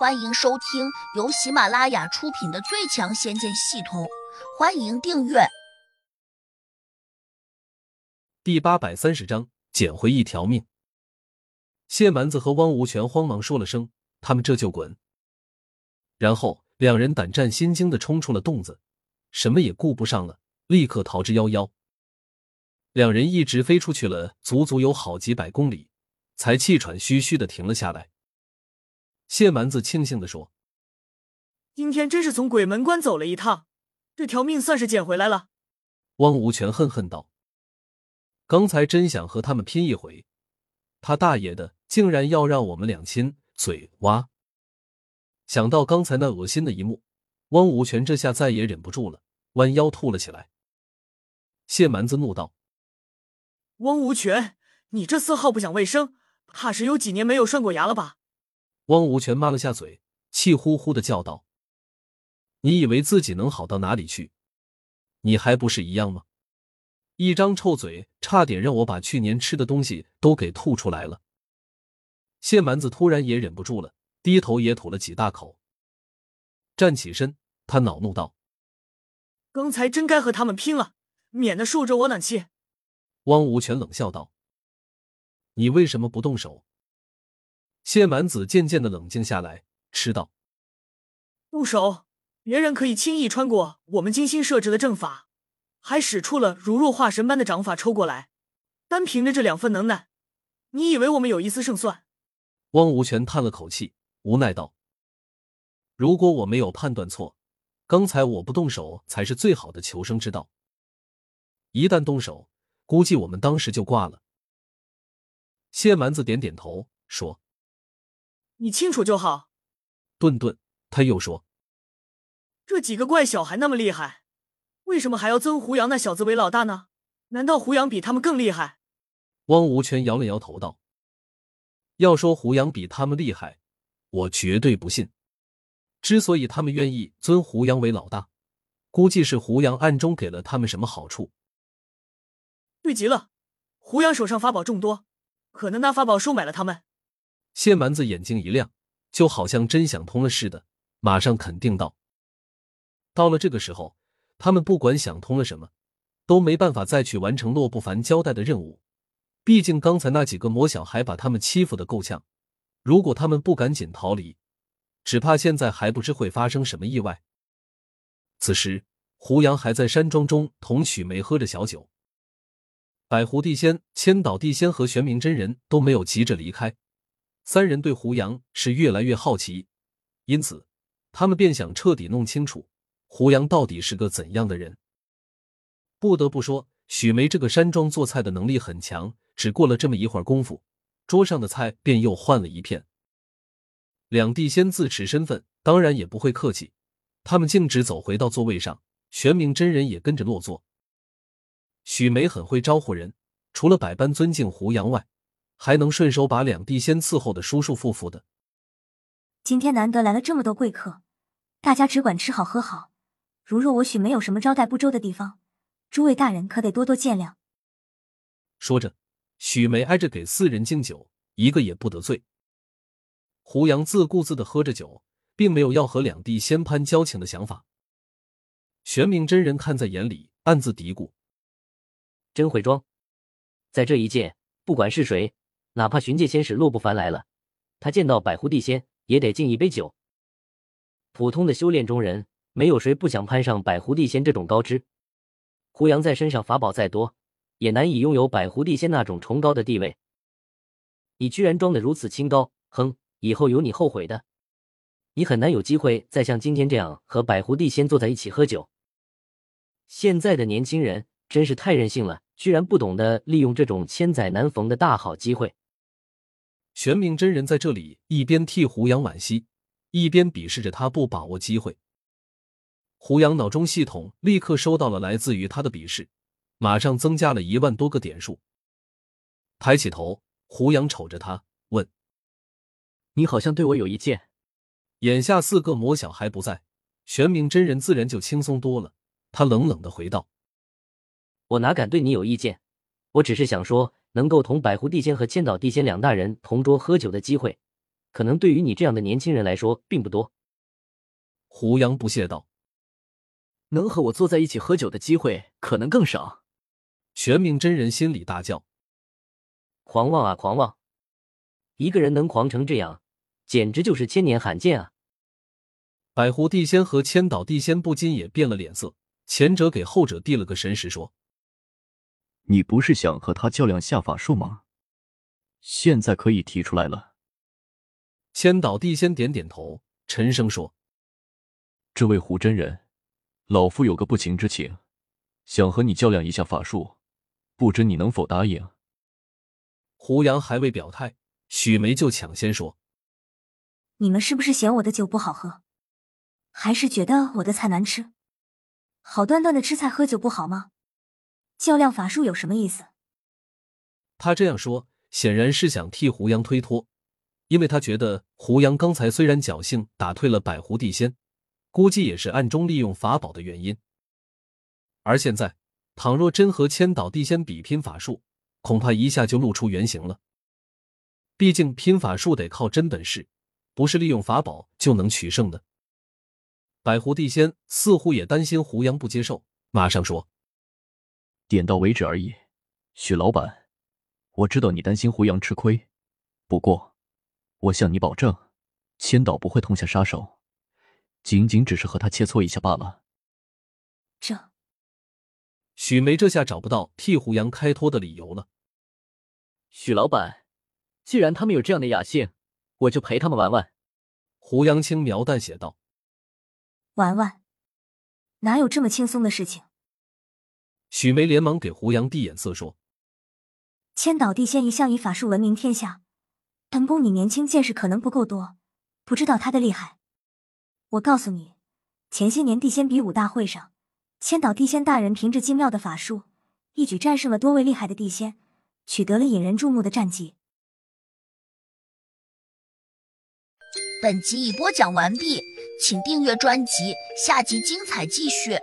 欢迎收听由喜马拉雅出品的《最强仙剑系统》，欢迎订阅。第八百三十章，捡回一条命。谢蛮子和汪无权慌忙说了声：“他们这就滚。”然后两人胆战心惊的冲出了洞子，什么也顾不上了，立刻逃之夭夭。两人一直飞出去了，足足有好几百公里，才气喘吁吁的停了下来。谢蛮子庆幸的说：“今天真是从鬼门关走了一趟，这条命算是捡回来了。”汪无权恨恨道：“刚才真想和他们拼一回，他大爷的，竟然要让我们两亲嘴哇！”想到刚才那恶心的一幕，汪无权这下再也忍不住了，弯腰吐了起来。谢蛮子怒道：“汪无权，你这色号不讲卫生，怕是有几年没有涮过牙了吧？”汪无权抹了下嘴，气呼呼的叫道：“你以为自己能好到哪里去？你还不是一样吗？一张臭嘴，差点让我把去年吃的东西都给吐出来了。”谢蛮子突然也忍不住了，低头也吐了几大口。站起身，他恼怒道：“刚才真该和他们拼了，免得受着我暖气。”汪无权冷笑道：“你为什么不动手？”谢蛮子渐渐的冷静下来，吃道：“动手，别人可以轻易穿过我们精心设置的阵法，还使出了如若化神般的掌法抽过来。单凭着这两份能耐，你以为我们有一丝胜算？”汪无权叹了口气，无奈道：“如果我没有判断错，刚才我不动手才是最好的求生之道。一旦动手，估计我们当时就挂了。”谢蛮子点点头，说。你清楚就好。顿顿，他又说：“这几个怪小孩那么厉害，为什么还要尊胡杨那小子为老大呢？难道胡杨比他们更厉害？”汪无权摇了摇头道：“要说胡杨比他们厉害，我绝对不信。之所以他们愿意尊胡杨为老大，估计是胡杨暗中给了他们什么好处。对极了，胡杨手上法宝众多，可能拿法宝收买了他们。”谢蛮子眼睛一亮，就好像真想通了似的，马上肯定道：“到了这个时候，他们不管想通了什么，都没办法再去完成洛不凡交代的任务。毕竟刚才那几个魔小孩把他们欺负的够呛，如果他们不赶紧逃离，只怕现在还不知会发生什么意外。”此时，胡杨还在山庄中同许梅喝着小酒，百狐地仙、千岛地仙和玄冥真人都没有急着离开。三人对胡杨是越来越好奇，因此他们便想彻底弄清楚胡杨到底是个怎样的人。不得不说，许梅这个山庄做菜的能力很强。只过了这么一会儿功夫，桌上的菜便又换了一片。两地仙自持身份，当然也不会客气，他们径直走回到座位上，玄冥真人也跟着落座。许梅很会招呼人，除了百般尊敬胡杨外。还能顺手把两地仙伺候的舒舒服服的。今天难得来了这么多贵客，大家只管吃好喝好。如若我许没有什么招待不周的地方，诸位大人可得多多见谅。说着，许梅挨着给四人敬酒，一个也不得罪。胡杨自顾自的喝着酒，并没有要和两地仙攀交情的想法。玄冥真人看在眼里，暗自嘀咕：真会装，在这一届，不管是谁。哪怕寻界仙使洛不凡来了，他见到百狐地仙也得敬一杯酒。普通的修炼中人，没有谁不想攀上百狐地仙这种高枝。胡杨在身上法宝再多，也难以拥有百狐地仙那种崇高的地位。你居然装的如此清高，哼！以后有你后悔的。你很难有机会再像今天这样和百狐地仙坐在一起喝酒。现在的年轻人真是太任性了，居然不懂得利用这种千载难逢的大好机会。玄冥真人在这里一边替胡杨惋惜，一边鄙视着他不把握机会。胡杨脑中系统立刻收到了来自于他的鄙视，马上增加了一万多个点数。抬起头，胡杨瞅着他问：“你好像对我有意见？”眼下四个魔小孩不在，玄冥真人自然就轻松多了。他冷冷的回道：“我哪敢对你有意见？我只是想说。”能够同百狐地仙和千岛地仙两大人同桌喝酒的机会，可能对于你这样的年轻人来说并不多。胡杨不屑道：“能和我坐在一起喝酒的机会可能更少。”玄冥真人心里大叫：“狂妄啊，狂妄！一个人能狂成这样，简直就是千年罕见啊！”百狐地仙和千岛地仙不禁也变了脸色，前者给后者递了个神识，说：“你不是想和他较量下法术吗？现在可以提出来了。”千岛地仙点点头，沉声说。这位胡真人，老夫有个不情之请，想和你较量一下法术，不知你能否答应？胡杨还未表态，许梅就抢先说：“你们是不是嫌我的酒不好喝，还是觉得我的菜难吃？好端端的吃菜喝酒不好吗？较量法术有什么意思？”他这样说，显然是想替胡杨推脱，因为他觉得胡杨刚才虽然侥幸打退了百狐地仙。估计也是暗中利用法宝的原因，而现在，倘若真和千岛地仙比拼法术，恐怕一下就露出原形了。毕竟拼法术得靠真本事，不是利用法宝就能取胜的。百狐地仙似乎也担心胡杨不接受，马上说：“点到为止而已。”许老板，我知道你担心胡杨吃亏，不过，我向你保证，千岛不会痛下杀手。仅仅只是和他切磋一下罢了。这，许梅这下找不到替胡杨开脱的理由了。许老板，既然他们有这样的雅兴，我就陪他们玩玩。胡杨轻描淡写道：“玩玩，哪有这么轻松的事情？”许梅连忙给胡杨递眼色说：“千岛地仙一向以法术闻名天下，本宫你年轻见识可能不够多，不知道他的厉害。”我告诉你，前些年地仙比武大会上，千岛地仙大人凭着精妙的法术，一举战胜了多位厉害的地仙，取得了引人注目的战绩。本集已播讲完毕，请订阅专辑，下集精彩继续。